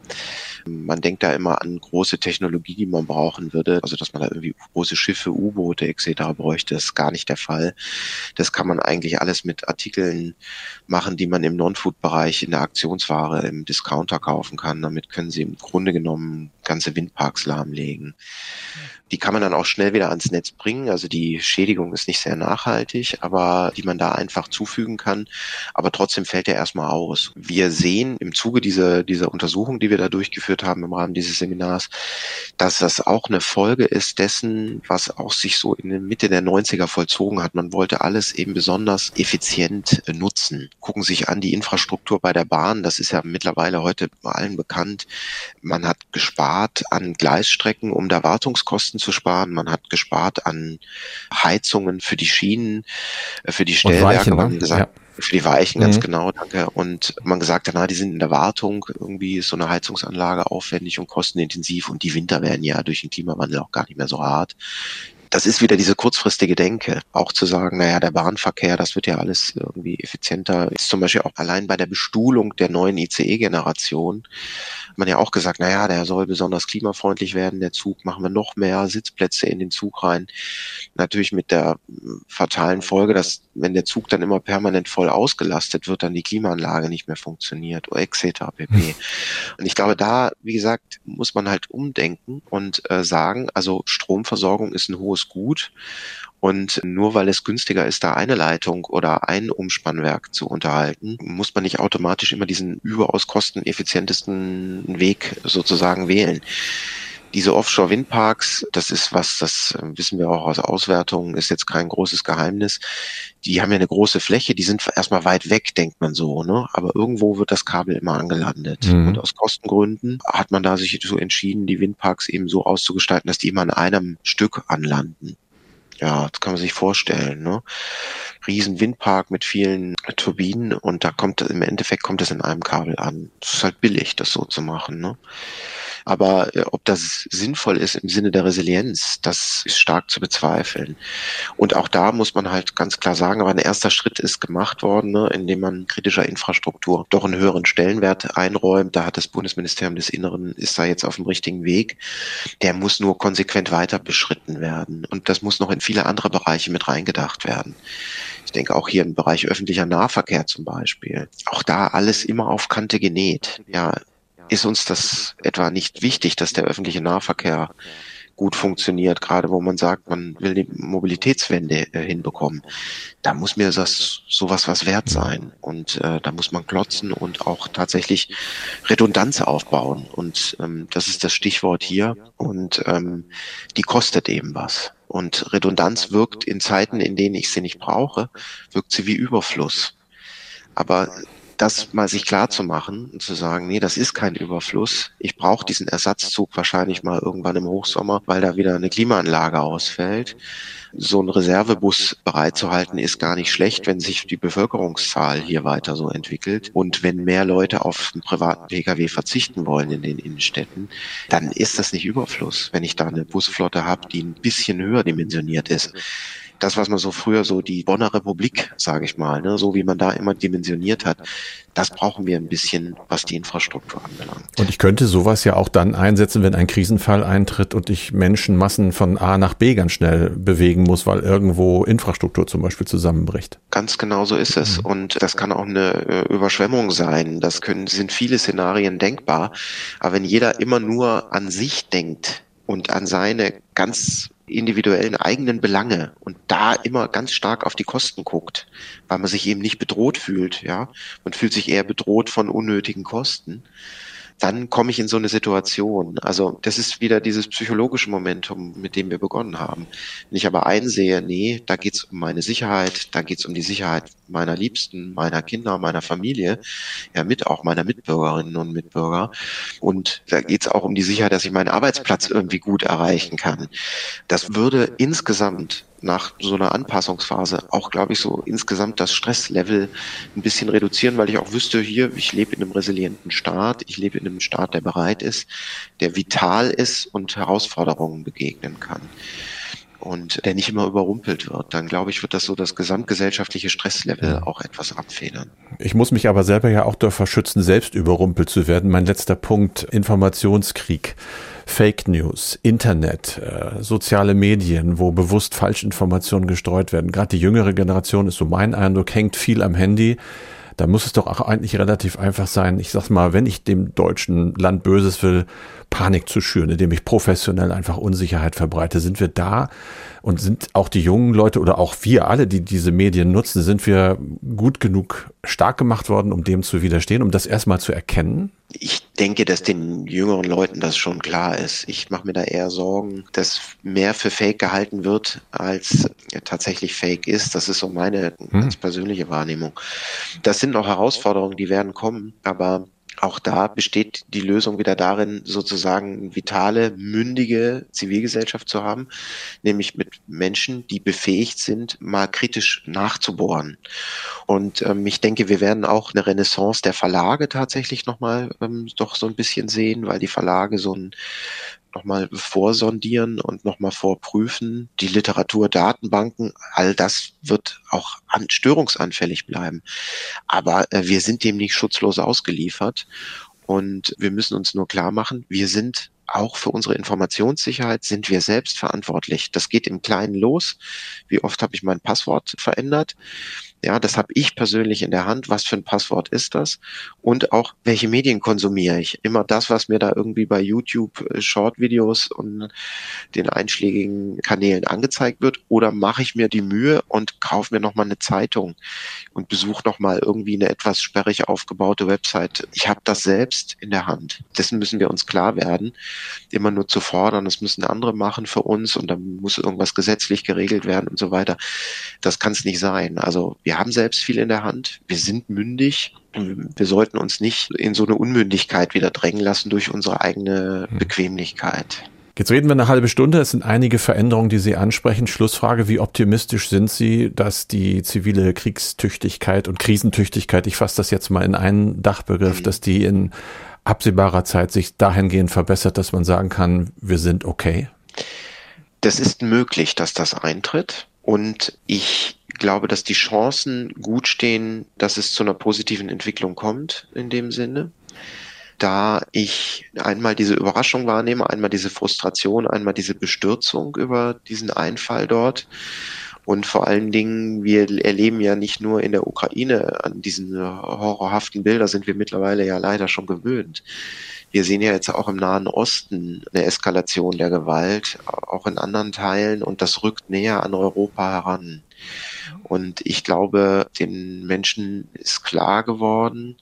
Man denkt da immer an große Technologie, die man brauchen würde, also dass man da irgendwie große Schiffe, U-Boote etc. bräuchte, das ist gar nicht der Fall. Das kann man eigentlich alles mit Artikeln machen, die man im Non-Food-Bereich in der Aktionsware im Discounter kaufen kann. Damit können Sie im Grunde genommen ganze Windparks lahmlegen. Die kann man dann auch schnell wieder ans Netz bringen. Also die Schädigung ist nicht sehr nachhaltig, aber die man da einfach zufügen kann. Aber trotzdem fällt er erstmal aus. Wir sehen im Zuge dieser, dieser Untersuchung, die wir da durchgeführt haben im Rahmen dieses Seminars, dass das auch eine Folge ist dessen, was auch sich so in der Mitte der 90er vollzogen hat. Man wollte alles eben besonders effizient nutzen. Gucken sich an die Infrastruktur bei der Bahn. Das ist ja mittlerweile heute allen bekannt. Man hat gespart an Gleisstrecken, um da Wartungskosten zu sparen. Man hat gespart an Heizungen für die Schienen, äh, für die Stellwerke. Weichen, ne? gesagt, ja. Für die Weichen, ganz mhm. genau, danke. Und man gesagt hat, na, die sind in der Wartung. Irgendwie ist so eine Heizungsanlage aufwendig und kostenintensiv und die Winter werden ja durch den Klimawandel auch gar nicht mehr so hart das ist wieder diese kurzfristige Denke, auch zu sagen, naja, der Bahnverkehr, das wird ja alles irgendwie effizienter. Ist zum Beispiel auch allein bei der Bestuhlung der neuen ICE-Generation man ja auch gesagt, naja, der soll besonders klimafreundlich werden, der Zug, machen wir noch mehr Sitzplätze in den Zug rein. Natürlich mit der fatalen Folge, dass wenn der Zug dann immer permanent voll ausgelastet wird, dann die Klimaanlage nicht mehr funktioniert, etc. pp. Hm. Und ich glaube, da, wie gesagt, muss man halt umdenken und äh, sagen, also Stromversorgung ist ein hohes Gut und nur weil es günstiger ist, da eine Leitung oder ein Umspannwerk zu unterhalten, muss man nicht automatisch immer diesen überaus kosteneffizientesten Weg sozusagen wählen. Diese Offshore-Windparks, das ist was, das äh, wissen wir auch aus Auswertungen, ist jetzt kein großes Geheimnis. Die haben ja eine große Fläche, die sind erstmal weit weg, denkt man so, ne? Aber irgendwo wird das Kabel immer angelandet. Mhm. Und aus Kostengründen hat man da sich so entschieden, die Windparks eben so auszugestalten, dass die immer an einem Stück anlanden. Ja, das kann man sich vorstellen. Ne? Riesen Windpark mit vielen Turbinen und da kommt im Endeffekt kommt es in einem Kabel an. Das ist halt billig, das so zu machen. Ne? Aber äh, ob das sinnvoll ist im Sinne der Resilienz, das ist stark zu bezweifeln. Und auch da muss man halt ganz klar sagen, aber ein erster Schritt ist gemacht worden, ne, indem man kritischer Infrastruktur doch einen höheren Stellenwert einräumt. Da hat das Bundesministerium des Inneren, ist da jetzt auf dem richtigen Weg. Der muss nur konsequent weiter beschritten werden. Und das muss noch in viele andere Bereiche mit reingedacht werden. Ich denke auch hier im Bereich öffentlicher Nahverkehr zum Beispiel. Auch da alles immer auf Kante genäht. Ja, ist uns das etwa nicht wichtig, dass der öffentliche Nahverkehr gut funktioniert, gerade wo man sagt, man will die Mobilitätswende äh, hinbekommen. Da muss mir das sowas was wert sein. Und äh, da muss man klotzen und auch tatsächlich Redundanz aufbauen. Und ähm, das ist das Stichwort hier. Und ähm, die kostet eben was. Und Redundanz wirkt in Zeiten, in denen ich sie nicht brauche, wirkt sie wie Überfluss. Aber das mal sich klar zu machen und zu sagen, nee, das ist kein Überfluss. Ich brauche diesen Ersatzzug wahrscheinlich mal irgendwann im Hochsommer, weil da wieder eine Klimaanlage ausfällt. So einen Reservebus bereitzuhalten ist gar nicht schlecht, wenn sich die Bevölkerungszahl hier weiter so entwickelt und wenn mehr Leute auf einen privaten Pkw verzichten wollen in den Innenstädten, dann ist das nicht Überfluss, wenn ich da eine Busflotte habe, die ein bisschen höher dimensioniert ist das, was man so früher so die Bonner Republik, sage ich mal, ne, so wie man da immer dimensioniert hat, das brauchen wir ein bisschen, was die Infrastruktur anbelangt. Und ich könnte sowas ja auch dann einsetzen, wenn ein Krisenfall eintritt und ich Menschenmassen von A nach B ganz schnell bewegen muss, weil irgendwo Infrastruktur zum Beispiel zusammenbricht. Ganz genau so ist es. Mhm. Und das kann auch eine äh, Überschwemmung sein. Das können, sind viele Szenarien denkbar. Aber wenn jeder immer nur an sich denkt, und an seine ganz individuellen eigenen Belange und da immer ganz stark auf die Kosten guckt, weil man sich eben nicht bedroht fühlt, ja. Man fühlt sich eher bedroht von unnötigen Kosten dann komme ich in so eine Situation. Also das ist wieder dieses psychologische Momentum, mit dem wir begonnen haben. Wenn ich aber einsehe, nee, da geht's um meine Sicherheit, da geht's um die Sicherheit meiner Liebsten, meiner Kinder, meiner Familie, ja mit auch meiner Mitbürgerinnen und Mitbürger. Und da geht's auch um die Sicherheit, dass ich meinen Arbeitsplatz irgendwie gut erreichen kann. Das würde insgesamt nach so einer Anpassungsphase auch, glaube ich, so insgesamt das Stresslevel ein bisschen reduzieren, weil ich auch wüsste, hier, ich lebe in einem resilienten Staat, ich lebe in einem Staat, der bereit ist, der vital ist und Herausforderungen begegnen kann und der nicht immer überrumpelt wird, dann glaube ich, wird das so das gesamtgesellschaftliche Stresslevel auch etwas abfedern. Ich muss mich aber selber ja auch davor schützen, selbst überrumpelt zu werden. Mein letzter Punkt, Informationskrieg. Fake News, Internet, äh, soziale Medien, wo bewusst Falschinformationen gestreut werden. Gerade die jüngere Generation ist so mein Eindruck, hängt viel am Handy da muss es doch auch eigentlich relativ einfach sein, ich sag's mal, wenn ich dem deutschen Land Böses will, Panik zu schüren, indem ich professionell einfach Unsicherheit verbreite. Sind wir da und sind auch die jungen Leute oder auch wir alle, die diese Medien nutzen, sind wir gut genug stark gemacht worden, um dem zu widerstehen, um das erstmal zu erkennen? Ich denke, dass den jüngeren Leuten das schon klar ist. Ich mache mir da eher Sorgen, dass mehr für Fake gehalten wird, als tatsächlich Fake ist. Das ist so meine hm. ganz persönliche Wahrnehmung. Das sind noch Herausforderungen, die werden kommen, aber auch da besteht die Lösung wieder darin, sozusagen vitale, mündige Zivilgesellschaft zu haben, nämlich mit Menschen, die befähigt sind, mal kritisch nachzubohren. Und ähm, ich denke, wir werden auch eine Renaissance der Verlage tatsächlich nochmal ähm, doch so ein bisschen sehen, weil die Verlage so ein nochmal vorsondieren und nochmal vorprüfen. Die Literaturdatenbanken, all das wird auch an, störungsanfällig bleiben. Aber äh, wir sind dem nicht schutzlos ausgeliefert. Und wir müssen uns nur klar machen, wir sind auch für unsere Informationssicherheit sind wir selbst verantwortlich. Das geht im Kleinen los. Wie oft habe ich mein Passwort verändert? Ja, das habe ich persönlich in der Hand. Was für ein Passwort ist das? Und auch, welche Medien konsumiere ich? Immer das, was mir da irgendwie bei YouTube äh, Short-Videos und den einschlägigen Kanälen angezeigt wird? Oder mache ich mir die Mühe und kaufe mir nochmal eine Zeitung und besuche nochmal irgendwie eine etwas sperrig aufgebaute Website? Ich habe das selbst in der Hand. Dessen müssen wir uns klar werden. Immer nur zu fordern, das müssen andere machen für uns und dann muss irgendwas gesetzlich geregelt werden und so weiter. Das kann es nicht sein. Also wir haben selbst viel in der Hand, wir sind mündig. Wir sollten uns nicht in so eine Unmündigkeit wieder drängen lassen durch unsere eigene hm. Bequemlichkeit. Jetzt reden wir eine halbe Stunde. Es sind einige Veränderungen, die Sie ansprechen. Schlussfrage, wie optimistisch sind Sie, dass die zivile Kriegstüchtigkeit und Krisentüchtigkeit, ich fasse das jetzt mal in einen Dachbegriff, mhm. dass die in absehbarer Zeit sich dahingehend verbessert, dass man sagen kann, wir sind okay? Das ist möglich, dass das eintritt. Und ich glaube, dass die Chancen gut stehen, dass es zu einer positiven Entwicklung kommt in dem Sinne. Da ich einmal diese Überraschung wahrnehme, einmal diese Frustration, einmal diese Bestürzung über diesen Einfall dort. Und vor allen Dingen, wir erleben ja nicht nur in der Ukraine an diesen horrorhaften Bilder, sind wir mittlerweile ja leider schon gewöhnt. Wir sehen ja jetzt auch im Nahen Osten eine Eskalation der Gewalt, auch in anderen Teilen, und das rückt näher an Europa heran. Und ich glaube, den Menschen ist klar geworden,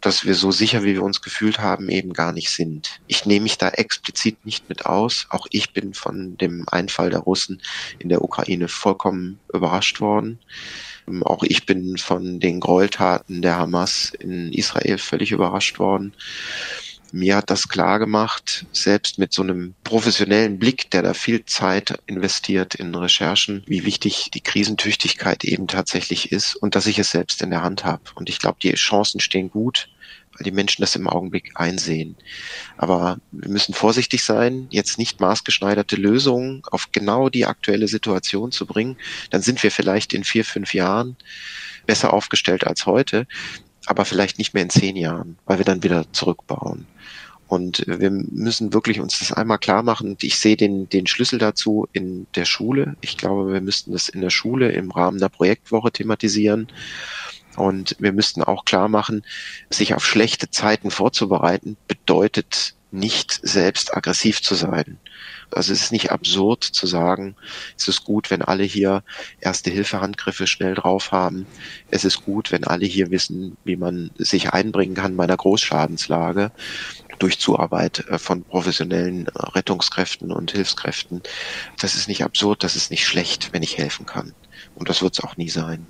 dass wir so sicher, wie wir uns gefühlt haben, eben gar nicht sind. Ich nehme mich da explizit nicht mit aus. Auch ich bin von dem Einfall der Russen in der Ukraine vollkommen überrascht worden. Auch ich bin von den Gräueltaten der Hamas in Israel völlig überrascht worden mir hat das klar gemacht, selbst mit so einem professionellen Blick, der da viel Zeit investiert in Recherchen, wie wichtig die Krisentüchtigkeit eben tatsächlich ist und dass ich es selbst in der Hand habe. Und ich glaube, die Chancen stehen gut, weil die Menschen das im Augenblick einsehen. Aber wir müssen vorsichtig sein, jetzt nicht maßgeschneiderte Lösungen auf genau die aktuelle Situation zu bringen. Dann sind wir vielleicht in vier, fünf Jahren besser aufgestellt als heute aber vielleicht nicht mehr in zehn Jahren, weil wir dann wieder zurückbauen. Und wir müssen wirklich uns das einmal klar machen. Ich sehe den, den Schlüssel dazu in der Schule. Ich glaube, wir müssten das in der Schule im Rahmen der Projektwoche thematisieren. Und wir müssten auch klar machen, sich auf schlechte Zeiten vorzubereiten, bedeutet nicht selbst aggressiv zu sein. Also es ist nicht absurd zu sagen, es ist gut, wenn alle hier erste Hilfe-Handgriffe schnell drauf haben. Es ist gut, wenn alle hier wissen, wie man sich einbringen kann bei einer Großschadenslage durch Zuarbeit äh, von professionellen Rettungskräften und Hilfskräften. Das ist nicht absurd, das ist nicht schlecht, wenn ich helfen kann. Und das wird es auch nie sein.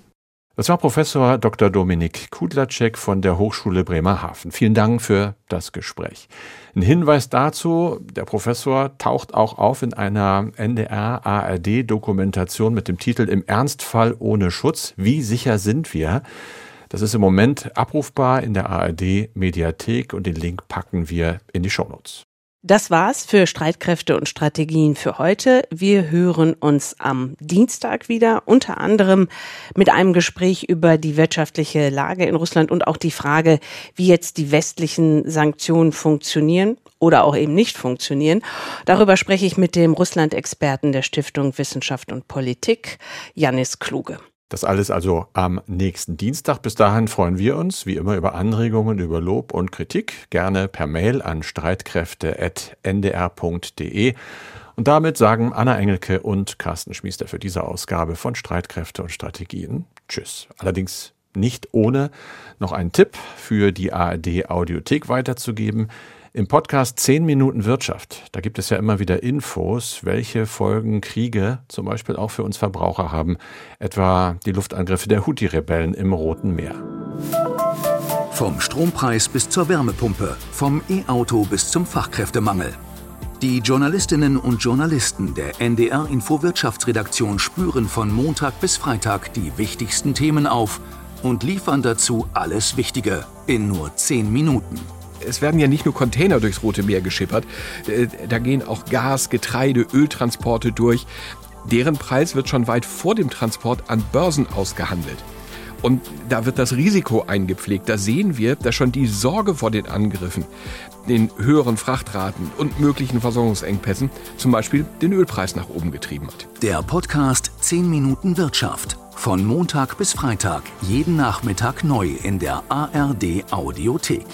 Das war Professor Dr. Dominik Kudlacek von der Hochschule Bremerhaven. Vielen Dank für das Gespräch. Ein Hinweis dazu, der Professor taucht auch auf in einer NDR-ARD-Dokumentation mit dem Titel Im Ernstfall ohne Schutz. Wie sicher sind wir? Das ist im Moment abrufbar in der ARD Mediathek und den Link packen wir in die Shownotes. Das war's für Streitkräfte und Strategien für heute. Wir hören uns am Dienstag wieder, unter anderem mit einem Gespräch über die wirtschaftliche Lage in Russland und auch die Frage, wie jetzt die westlichen Sanktionen funktionieren oder auch eben nicht funktionieren. Darüber spreche ich mit dem Russland-Experten der Stiftung Wissenschaft und Politik, Janis Kluge. Das alles also am nächsten Dienstag. Bis dahin freuen wir uns wie immer über Anregungen, über Lob und Kritik. Gerne per Mail an streitkräfte.ndr.de. Und damit sagen Anna Engelke und Carsten Schmiester für diese Ausgabe von Streitkräfte und Strategien Tschüss. Allerdings nicht ohne noch einen Tipp für die ARD Audiothek weiterzugeben. Im Podcast 10 Minuten Wirtschaft, da gibt es ja immer wieder Infos, welche Folgen Kriege zum Beispiel auch für uns Verbraucher haben, etwa die Luftangriffe der Houthi-Rebellen im Roten Meer. Vom Strompreis bis zur Wärmepumpe, vom E-Auto bis zum Fachkräftemangel. Die Journalistinnen und Journalisten der NDR Info Wirtschaftsredaktion spüren von Montag bis Freitag die wichtigsten Themen auf und liefern dazu alles Wichtige in nur 10 Minuten es werden ja nicht nur Container durchs Rote Meer geschippert, äh, da gehen auch Gas, Getreide, Öltransporte durch. Deren Preis wird schon weit vor dem Transport an Börsen ausgehandelt. Und da wird das Risiko eingepflegt. Da sehen wir, dass schon die Sorge vor den Angriffen, den höheren Frachtraten und möglichen Versorgungsengpässen zum Beispiel den Ölpreis nach oben getrieben hat. Der Podcast 10 Minuten Wirtschaft. Von Montag bis Freitag, jeden Nachmittag neu in der ARD Audiothek.